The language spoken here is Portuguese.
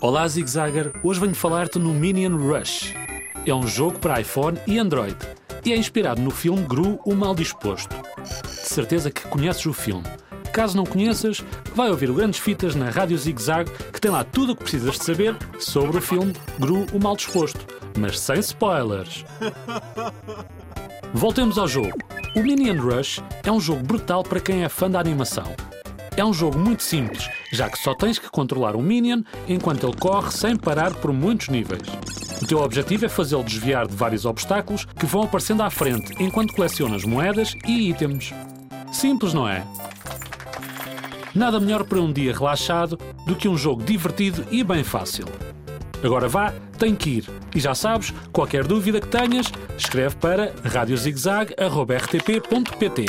Olá Zigzagger, hoje venho falar-te no Minion Rush. É um jogo para iPhone e Android e é inspirado no filme Gru, o Mal Disposto. De certeza que conheces o filme. Caso não conheças, vai ouvir o Grandes Fitas na Rádio Zigzag, que tem lá tudo o que precisas de saber sobre o filme Gru, o Mal Disposto, mas sem spoilers. Voltemos ao jogo. O Minion Rush é um jogo brutal para quem é fã da animação. É um jogo muito simples, já que só tens que controlar um Minion enquanto ele corre sem parar por muitos níveis. O teu objetivo é fazê-lo desviar de vários obstáculos que vão aparecendo à frente enquanto colecionas moedas e itens. Simples, não é? Nada melhor para um dia relaxado do que um jogo divertido e bem fácil. Agora vá, tem que ir. E já sabes, qualquer dúvida que tenhas, escreve para radiozigzag.rtp.pt.